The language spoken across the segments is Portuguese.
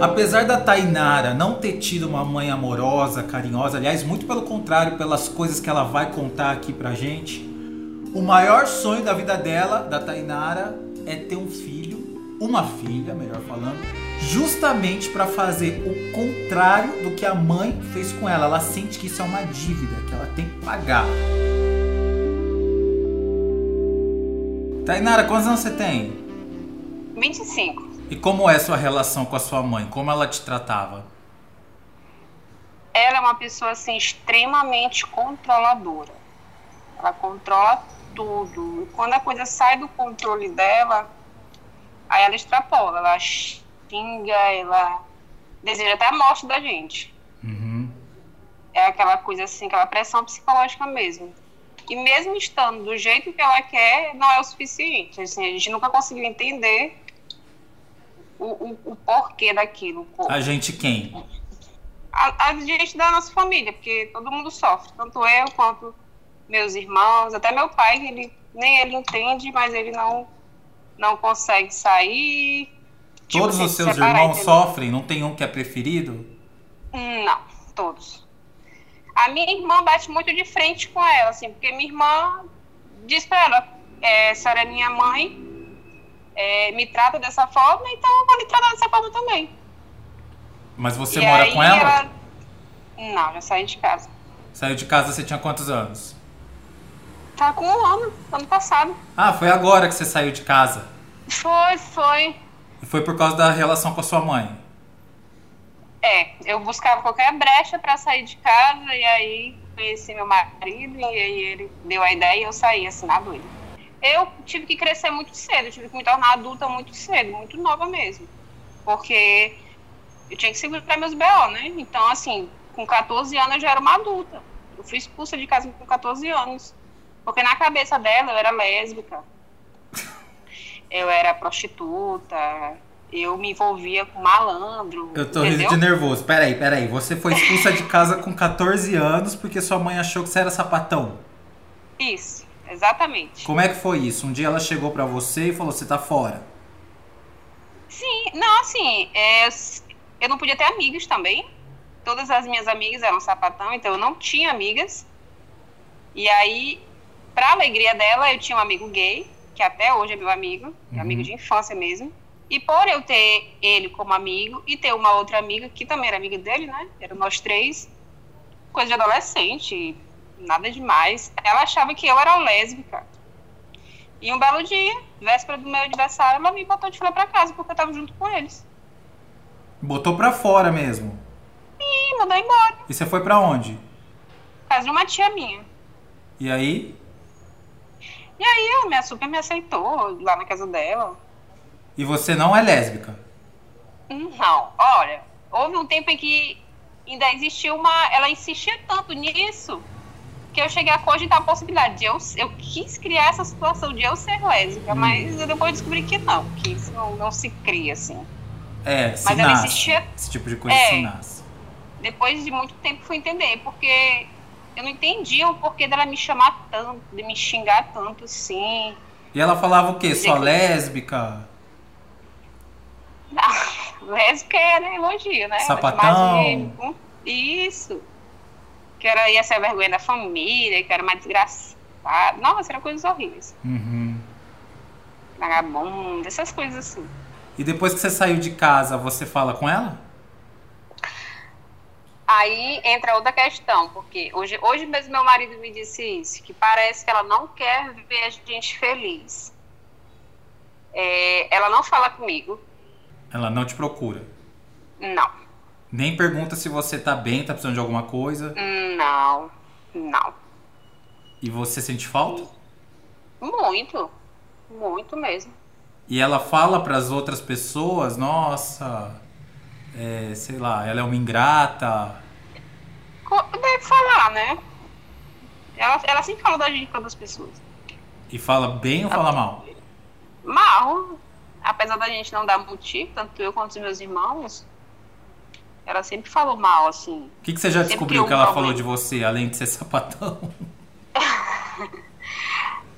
Apesar da Tainara não ter tido uma mãe amorosa, carinhosa, aliás, muito pelo contrário, pelas coisas que ela vai contar aqui pra gente, o maior sonho da vida dela, da Tainara, é ter um filho, uma filha, melhor falando, justamente para fazer o contrário do que a mãe fez com ela. Ela sente que isso é uma dívida, que ela tem que pagar. Tainara, quantos anos você tem? 25. E como é sua relação com a sua mãe? Como ela te tratava? Ela é uma pessoa assim extremamente controladora. Ela controla tudo. E quando a coisa sai do controle dela, aí ela extrapola, ela xinga, ela deseja até a morte da gente. Uhum. É aquela coisa assim, aquela pressão psicológica mesmo. E mesmo estando do jeito que ela quer, não é o suficiente. Assim, a gente nunca conseguiu entender o, o, o porquê daquilo. A gente quem? A, a, gente da nossa família, porque todo mundo sofre, tanto eu quanto meus irmãos, até meu pai, ele nem ele entende, mas ele não não consegue sair. Tipo, todos os seus irmãos entendeu? sofrem? Não tem um que é preferido? Não, todos. A minha irmã bate muito de frente com ela, assim, porque minha irmã diz pra ela, é, a senhora é minha mãe, é, me trata dessa forma, então eu vou lhe tratar dessa forma também. Mas você e mora com ela? ela? Não, já saí de casa. Saiu de casa, você tinha quantos anos? Tá com um ano, ano passado. Ah, foi agora que você saiu de casa? Foi, foi. E foi por causa da relação com a sua mãe? É, eu buscava qualquer brecha para sair de casa e aí conheci meu marido e aí ele deu a ideia e eu saí assinado ele eu tive que crescer muito cedo, tive que me tornar adulta muito cedo, muito nova mesmo. Porque eu tinha que segurar meus BO, né? Então, assim, com 14 anos eu já era uma adulta. Eu fui expulsa de casa com 14 anos. Porque na cabeça dela eu era lésbica. Eu era prostituta, eu me envolvia com malandro. Eu tô rindo de nervoso. Peraí, peraí. Você foi expulsa de casa com 14 anos porque sua mãe achou que você era sapatão? Isso. Exatamente. Como é que foi isso? Um dia ela chegou para você e falou: você tá fora. Sim, não, assim, é, eu não podia ter amigas também. Todas as minhas amigas eram sapatão, então eu não tinha amigas. E aí, pra alegria dela, eu tinha um amigo gay, que até hoje é meu amigo, é uhum. amigo de infância mesmo. E por eu ter ele como amigo e ter uma outra amiga, que também era amiga dele, né? Eram nós três, coisa de adolescente, nada demais. Ela achava que eu era lésbica. E um belo dia, véspera do meu aniversário, ela me botou de fora pra casa, porque eu tava junto com eles. Botou pra fora mesmo? E mandou embora. E você foi pra onde? Casa de uma tia minha. E aí? E aí, a minha super me aceitou lá na casa dela. E você não é lésbica? Não, olha, houve um tempo em que ainda existiu uma. Ela insistia tanto nisso que eu cheguei a cogitar a possibilidade de eu, eu quis criar essa situação de eu ser lésbica, hum. mas eu depois descobri que não, que isso não, não se cria assim. É, se mas nasce. ela existia. Esse tipo de coisa é, se nasce. Depois de muito tempo fui entender, porque eu não entendia o porquê dela me chamar tanto, de me xingar tanto assim. E ela falava o quê? Só que... lésbica? Não, lésbica era elogio, né? Sapatão. Isso que era, ia ser a vergonha da família, que era mais desgraçado. Nossa, eram coisas horríveis. Uhum. Vagabundo, essas coisas assim. E depois que você saiu de casa, você fala com ela? Aí entra outra questão, porque hoje, hoje mesmo meu marido me disse isso, que parece que ela não quer ver a gente feliz. É, ela não fala comigo. Ela não te procura? Não. Nem pergunta se você tá bem, tá precisando de alguma coisa? Não, não. E você sente falta? Muito, muito mesmo. E ela fala para as outras pessoas, nossa, é, sei lá, ela é uma ingrata. Deve falar, né? Ela, ela sempre fala da gente para as pessoas. E fala bem ou fala mal? Mal. Apesar da gente não dar motivo, tanto eu quanto os meus irmãos, ela sempre falou mal, assim. O que, que você já descobriu que ela problema. falou de você, além de ser sapatão?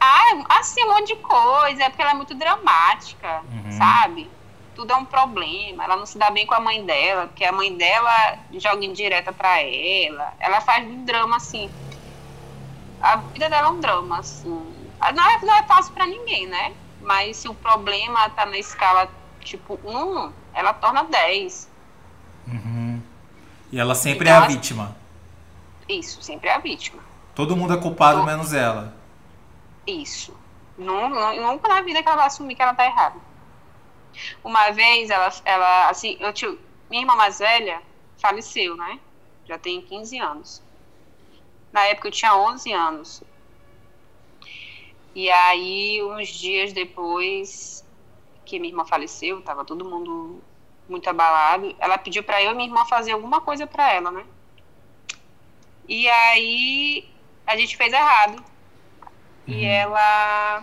ah, assim, um monte de coisa. É porque ela é muito dramática, uhum. sabe? tudo é um problema. Ela não se dá bem com a mãe dela, porque a mãe dela joga indireta pra ela. Ela faz um drama assim. A vida dela é um drama, assim. Não é, não é fácil pra ninguém, né? Mas se o problema tá na escala tipo 1, ela torna 10. E ela sempre é a vítima. Isso, sempre é a vítima. Todo mundo é culpado menos ela. Isso. Nu- nu- Nunca na vida que ela vai assumir que ela tá errada. Uma vez, ela, ela assim, eu tinha, minha irmã mais velha faleceu, né? Já tem 15 anos. Na época eu tinha 11 anos. E aí, uns dias depois que minha irmã faleceu, tava todo mundo muito abalado, ela pediu pra eu e minha irmã fazer alguma coisa pra ela, né? E aí, a gente fez errado. E ela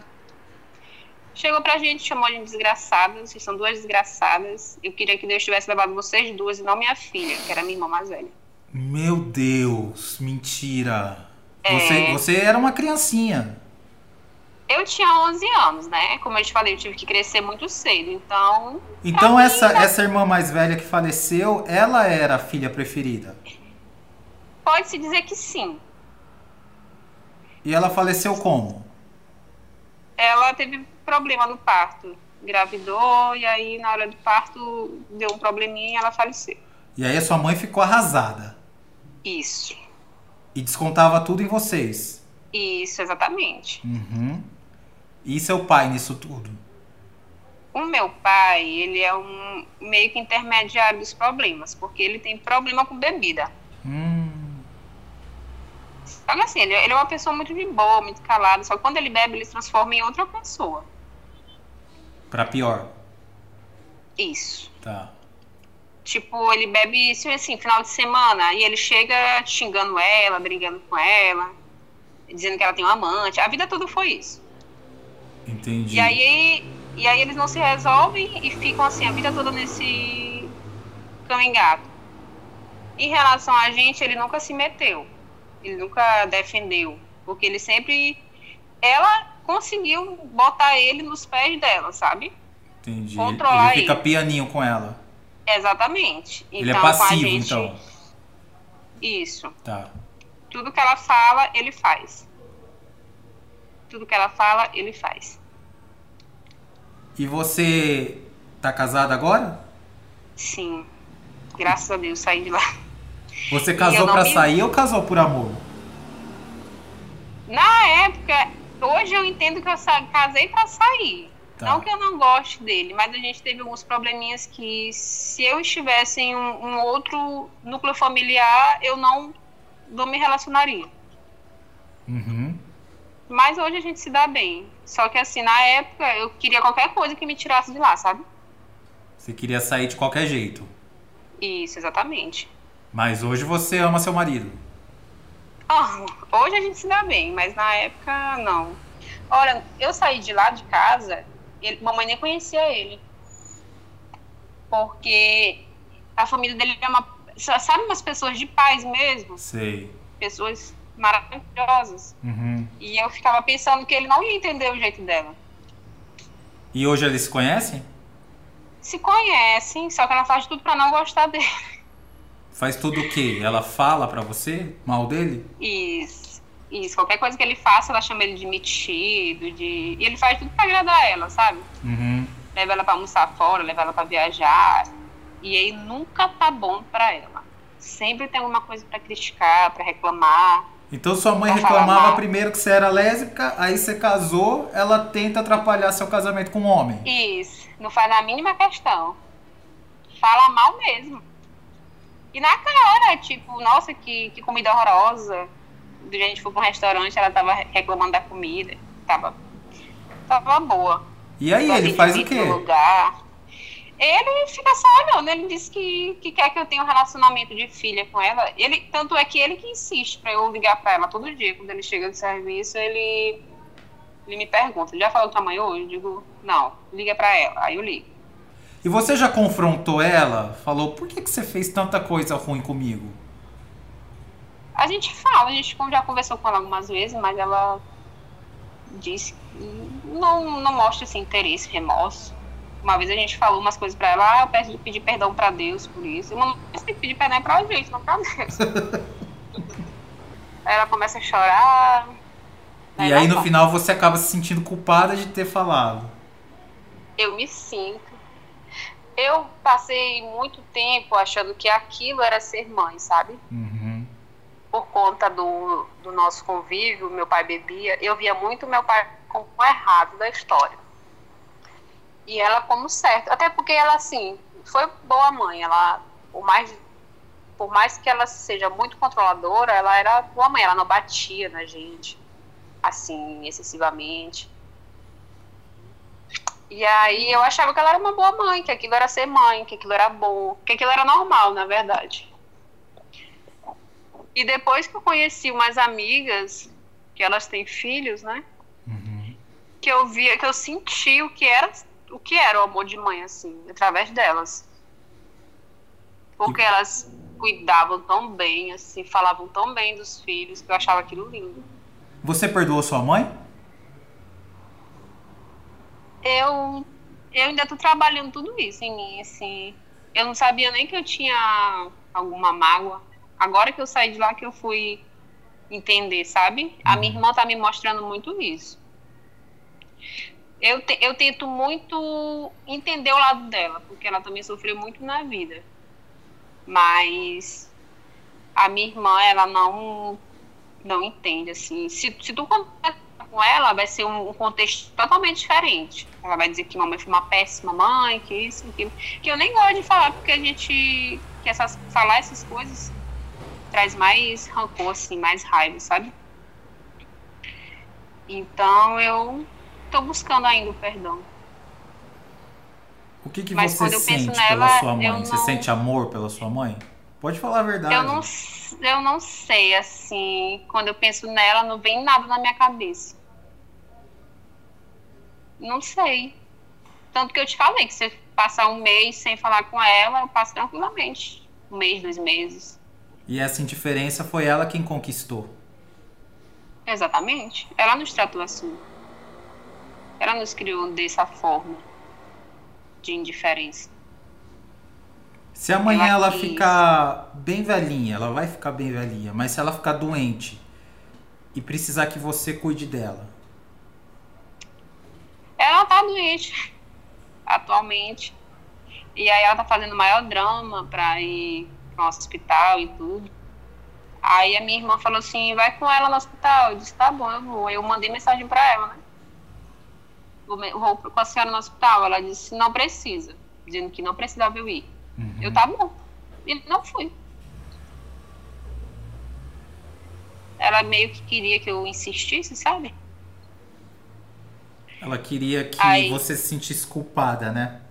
chegou pra gente, chamou de desgraçadas. Vocês são duas desgraçadas. Eu queria que Deus tivesse levado vocês duas e não minha filha, que era minha irmã mais velha. Meu Deus, mentira. É. Você, você era uma criancinha. Eu tinha 11 anos, né? Como eu te falei, eu tive que crescer muito cedo. Então, Então essa, mim, né? essa irmã mais velha que faleceu, ela era a filha preferida. pode-se dizer que sim. E ela faleceu como? Ela teve problema no parto. Engravidou e aí, na hora do parto, deu um probleminha e ela faleceu. E aí a sua mãe ficou arrasada. Isso. E descontava tudo em vocês. Isso, exatamente. Uhum. E seu pai nisso tudo? O meu pai, ele é um meio que intermediário dos problemas, porque ele tem problema com bebida. Hum. Olha assim, ele, ele é uma pessoa muito de boa, muito calada, só que quando ele bebe, ele se transforma em outra pessoa. Pra pior. Isso. Tá. Tipo, ele bebe, assim, assim, final de semana, e ele chega xingando ela, brigando com ela, dizendo que ela tem um amante. A vida toda foi isso. Entendi. E aí, e aí eles não se resolvem e ficam assim a vida toda nesse caminhado. Em relação a gente, ele nunca se meteu. Ele nunca defendeu. Porque ele sempre. Ela conseguiu botar ele nos pés dela, sabe? Entendi. controlar Ele fica ele. pianinho com ela. Exatamente. ele é Então, passivo, gente- então. Isso. Tá. Tudo que ela fala, ele faz. Tudo que ela fala, ele faz. E você tá casada agora? Sim. Graças a Deus, saí de lá. Você casou pra me- sair ou casou por amor? Na época, hoje eu entendo que eu sa- casei pra sair. Tá. Não que eu não goste dele, mas a gente teve alguns probleminhas que se eu estivesse em um, um outro núcleo familiar, eu não, não me relacionaria. Uhum. Mas hoje a gente se dá bem. Só que assim, na época, eu queria qualquer coisa que me tirasse de lá, sabe? Você queria sair de qualquer jeito. Isso, exatamente. Mas hoje você ama seu marido. Ah, hoje a gente se dá bem, mas na época não. Olha, eu saí de lá de casa, ele, mamãe nem conhecia ele. Porque a família dele é uma. Sabe umas pessoas de paz mesmo? Sei. Pessoas maravilhosas. Uhum. E eu ficava pensando que ele não ia entender o jeito dela. E hoje eles se conhecem? Se conhecem, só que ela faz tudo pra não gostar dele. Faz tudo o quê? Ela fala pra você mal dele? Isso. Isso. Qualquer coisa que ele faça, ela chama ele de metido, de. E ele faz tudo pra agradar ela, sabe? Uhum. leva ela pra almoçar fora, leva ela pra viajar. E aí nunca tá bom pra ela. Sempre tem alguma coisa pra criticar, pra reclamar. Então sua mãe reclamava primeiro que você era lésbica, aí você casou, ela tenta atrapalhar seu casamento com um homem. Isso, não faz a mínima questão. Fala mal mesmo. E na cara, tipo, nossa, que, que comida horrorosa. A gente foi pra um restaurante, ela tava reclamando da comida. Tava, tava boa. E aí, ele faz o quê? lugar. Ele fica só olhando, ele disse que, que quer que eu tenha um relacionamento de filha com ela. Ele, tanto é que ele que insiste pra eu ligar pra ela todo dia. Quando ele chega do serviço, ele, ele me pergunta, já falou com a mãe hoje? Eu digo, não, liga pra ela. Aí eu ligo. E você já confrontou ela? Falou, por que, que você fez tanta coisa ruim comigo? A gente fala, a gente já conversou com ela algumas vezes, mas ela disse que não, não mostra esse interesse, remorso. Uma vez a gente falou umas coisas pra ela, ah, eu peço de pedir perdão pra Deus por isso. Eu não tem que pedir perdão pra gente, não pra Deus. aí ela começa a chorar. E aí no final você acaba se sentindo culpada de ter falado. Eu me sinto. Eu passei muito tempo achando que aquilo era ser mãe, sabe? Uhum. Por conta do, do nosso convívio, meu pai bebia, eu via muito meu pai como errado da história e ela como certo. Até porque ela, assim, foi boa mãe. Ela, por mais, por mais que ela seja muito controladora, ela era boa mãe. Ela não batia na gente, assim, excessivamente. E aí eu achava que ela era uma boa mãe, que aquilo era ser mãe, que aquilo era bom, que aquilo era normal, na verdade. E depois que eu conheci umas amigas, que elas têm filhos, né? Uhum. Que eu via, que eu senti o que era o que era o amor de mãe, assim, através delas. Porque e... elas cuidavam tão bem, assim, falavam tão bem dos filhos, que eu achava aquilo lindo. Você perdoou sua mãe? Eu, eu ainda tô trabalhando tudo isso em mim, assim. Eu não sabia nem que eu tinha alguma mágoa. Agora que eu saí de lá que eu fui entender, sabe? A minha uhum. irmã tá me mostrando muito isso eu, te, eu tento muito entender o lado dela, porque ela também sofreu muito na vida. Mas a minha irmã, ela não, não entende, assim. Se, se tu conversar com ela, vai ser um, um, contexto totalmente diferente. Ela vai dizer que mamãe foi uma péssima mãe, que isso, que Que eu nem gosto de falar, porque a gente. Que essas, falar essas coisas traz mais rancor, assim, mais raiva, sabe? Então eu estou buscando ainda o perdão. O que, que Mas você sente nela, pela sua mãe? Não... Você sente amor pela sua mãe? Pode falar a verdade. Eu não, eu não sei, assim, quando eu penso nela, não vem nada na minha cabeça. Não sei. Tanto que eu te falei que se passar um mês sem falar com ela, eu passo tranquilamente. Um mês, dois meses. E essa indiferença foi ela quem conquistou? Exatamente. Ela nos tratou assim. Ela nos criou dessa forma de indiferença. Se amanhã ela, ela quis... ficar bem velhinha, ela vai ficar bem velhinha, mas se ela ficar doente e precisar que você cuide dela. Ela tá doente atualmente. E aí ela tá fazendo maior drama pra ir pro hospital e tudo. Aí a minha irmã falou assim, vai com ela no hospital. Eu disse, tá bom, eu vou. Eu mandei mensagem pra ela, né? Vou, com a senhora no hospital. Ela disse, não precisa. Dizendo que não precisava eu ir. Uhum. Eu, tá bom. E não fui. Ela meio que queria que eu insistisse, sabe? Ela queria que Aí, você se sentisse culpada, né?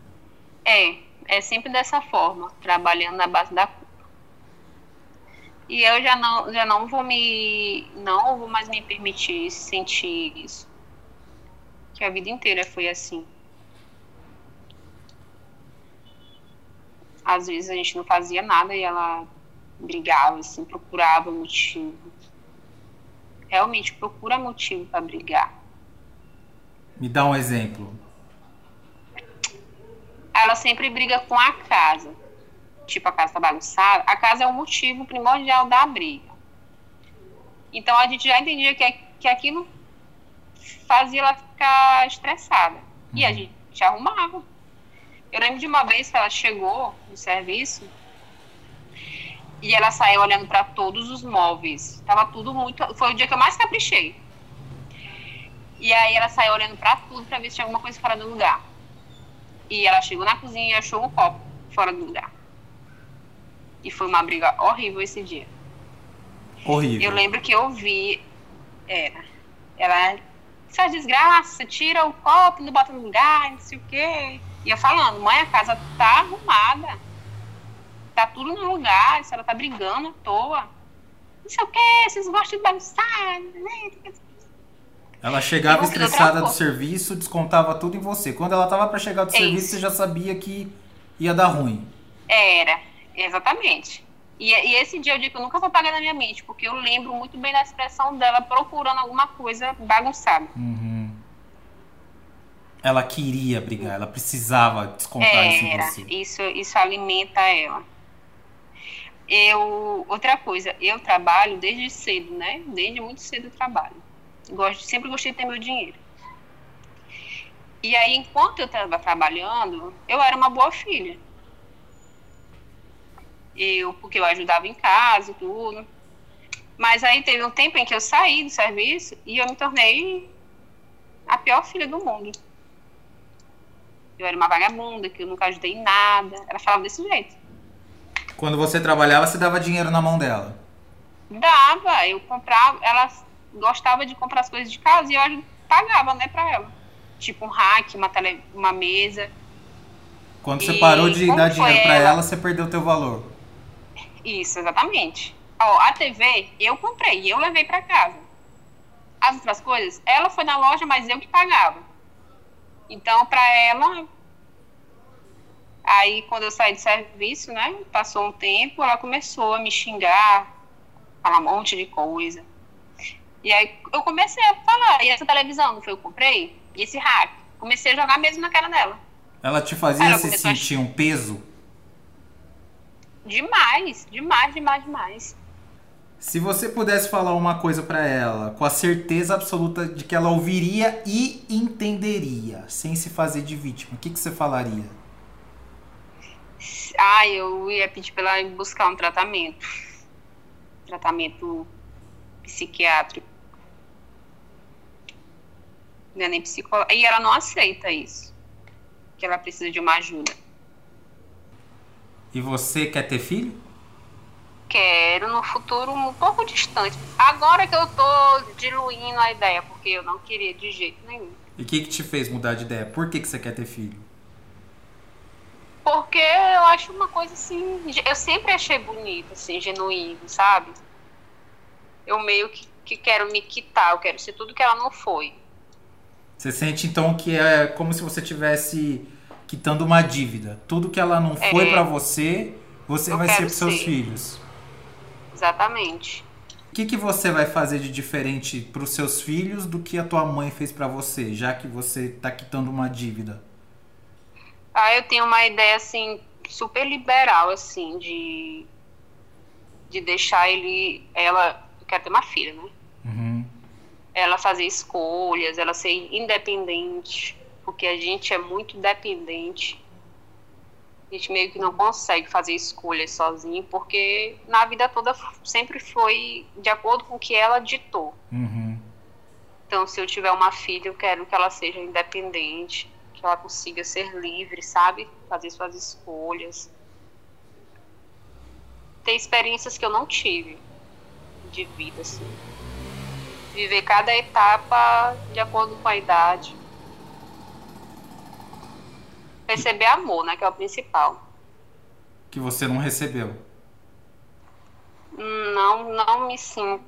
É, é sempre dessa forma, trabalhando na base da culpa. E eu já não, já não vou me. Não vou mais me permitir sentir isso que a vida inteira foi assim. Às vezes a gente não fazia nada e ela brigava, assim, procurava motivo. Realmente procura motivo para brigar. Me dá um exemplo. Ela sempre briga com a casa. Tipo, a casa tá bagunçada. A casa é o motivo primordial da briga. Então a gente já entendia que, que aquilo fazia ela ficar estressada. E a uhum. gente arrumava. Eu lembro de uma vez que ela chegou no serviço e ela saiu olhando para todos os móveis. Tava tudo muito. Foi o dia que eu mais caprichei. E aí ela saiu olhando para tudo para ver se tinha alguma coisa fora do lugar. E ela chegou na cozinha e achou um copo fora do lugar. E foi uma briga horrível esse dia. Horrível. Eu lembro que eu vi. Era. Ela essa desgraça, tira o copo, não bota no lugar, não sei o quê. E eu falando, mãe, a casa tá arrumada. Tá tudo no lugar, se ela tá brigando à toa. Não sei o quê, vocês gostam de bagunçar. Né? Ela chegava estressada do serviço, descontava tudo em você. Quando ela tava para chegar do é serviço, isso. você já sabia que ia dar ruim. Era, exatamente. E, e, esse dia é o dia que eu nunca vou apagar na minha mente, porque eu lembro muito bem da expressão dela procurando alguma coisa bagunçada. Uhum. ela queria brigar, ela precisava descontar isso em você. isso, isso alimenta ela. Eu, outra coisa, eu trabalho desde cedo, né? Desde muito cedo eu trabalho. Gosto, sempre gostei de ter meu dinheiro. E aí, enquanto eu estava trabalhando, eu era uma boa filha. Eu, porque eu ajudava em casa e tudo. Mas aí teve um tempo em que eu saí do serviço e eu me tornei a pior filha do mundo. Eu era uma vagabunda, que eu nunca ajudei em nada. Ela falava desse jeito. Quando você trabalhava, você dava dinheiro na mão dela. Dava, eu comprava, ela gostava de comprar as coisas de casa e eu pagava, né, pra ela. Tipo um rack, uma, tele, uma mesa. Quando você E parou de dar dinheiro pra ela? ela, você perdeu o teu valor. Isso, exatamente. Ó, a TV eu comprei eu levei pra casa. As outras coisas, ela foi na loja, mas eu que pagava. Então, pra ela. Aí, quando eu saí do serviço, né? Passou um tempo, ela começou a me xingar, falar um monte de coisa. E aí eu comecei a falar, e essa televisão não foi eu comprei? E esse hack? Comecei a jogar mesmo na cara dela. Ela te fazia Ela se começou a- sentir um peso? Demais, demais, demais, demais. Se você pudesse falar uma coisa pra ela, com a certeza absoluta de que ela ouviria e entenderia, sem se fazer de vítima, o que, que você falaria? Ah, eu ia pedir pra ela buscar um tratamento. Tratamento psiquiátrico. Não é nem psicólogo. E ela não aceita isso. Que ela precisa de uma ajuda. E você quer ter filho? Quero no futuro um pouco distante. Agora que eu tô diluindo a ideia, porque eu não queria de jeito nenhum. E o que, que te fez mudar de ideia? Por que, que você quer ter filho? Porque eu acho uma coisa assim. Eu sempre achei bonito, assim, genuíno, sabe? Eu meio que, que quero me quitar, eu quero ser tudo que ela não foi. Você sente então que é como se você tivesse quitando uma dívida. Tudo que ela não foi É. pra você, você vai ser pros seus ser. filhos. Exatamente. O que, que você vai fazer de diferente pros seus filhos do que a tua mãe fez pra você, já que você tá quitando uma dívida? Ah, eu tenho uma ideia, assim, super liberal, assim, de, de deixar ele, ela, eu quero ter uma filha, né? Uhum. Ela fazer escolhas, ela ser independente, porque a gente é muito dependente. A gente meio que não consegue fazer escolhas sozinho, porque na vida toda sempre foi de acordo com o que ela ditou. Uhum. Então, se eu tiver uma filha, eu quero que ela seja independente, que ela consiga ser livre, sabe? Fazer suas escolhas. Ter experiências que eu não tive de vida, assim. Viver cada etapa de acordo com a idade. Receber amor, né? Que é o principal. Que você não recebeu. Não, não me sinto.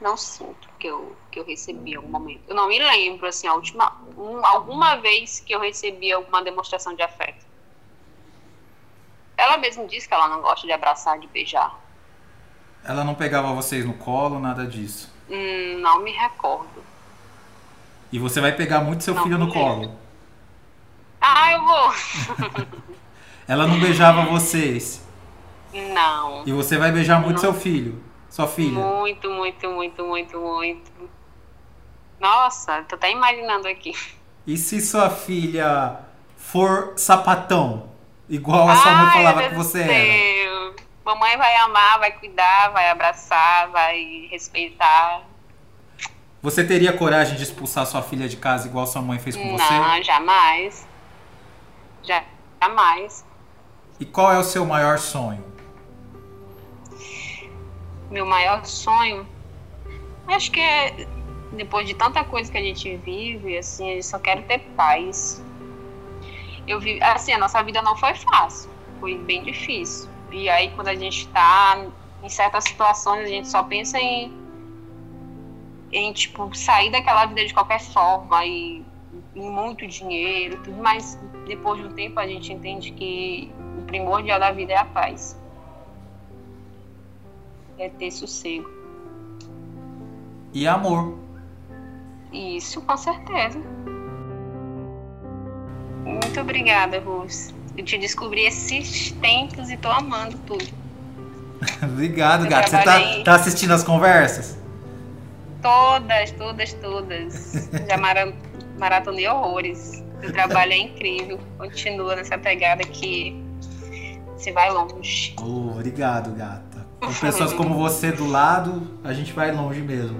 Não sinto que eu, que eu recebi algum momento. Eu não me lembro, assim, a última. um- alguma vez que eu recebi alguma demonstração de afeto. Ela mesma disse que ela não gosta de abraçar, de beijar. Ela não pegava vocês no colo, nada disso. Hum, não me recordo. E você vai pegar muito seu Não, filho no não colo. Ah, eu vou. Ela não beijava vocês. Não. E você vai beijar muito Não. seu filho. Sua filha. Muito, muito, muito, muito, muito. Nossa, tô até imaginando aqui. E se sua filha for sapatão? Igual a sua mãe Ai, falava meu que você era. Mamãe vai amar, vai cuidar, vai abraçar, vai respeitar. Você teria coragem de expulsar sua filha de casa igual sua mãe fez com você? Não, jamais. Já- Jamais. E qual é o seu maior sonho? Meu maior sonho, acho que é depois de tanta coisa que a gente vive, assim, eu só quero ter paz. Eu vi, assim, a nossa vida não foi fácil, foi bem difícil. E aí quando a gente tá em certas situações, a gente só pensa em em tipo sair daquela vida de qualquer forma e em muito dinheiro, e tudo, mas depois de um tempo a gente entende que o primordial da vida é a paz. É ter sossego. E amor. Isso, com certeza. Muito obrigada, Rose. Eu te descobri esses tempos e tô amando tudo. Obrigado, Eu gato. Você tá, trabalhei- tá assistindo as conversas? Todas, todas, todas. Já mara- maratonei horrores. O trabalho é incrível. Continua nessa pegada que se vai longe. Oh, obrigado, gata. Com pessoas como você do lado, a gente vai longe mesmo.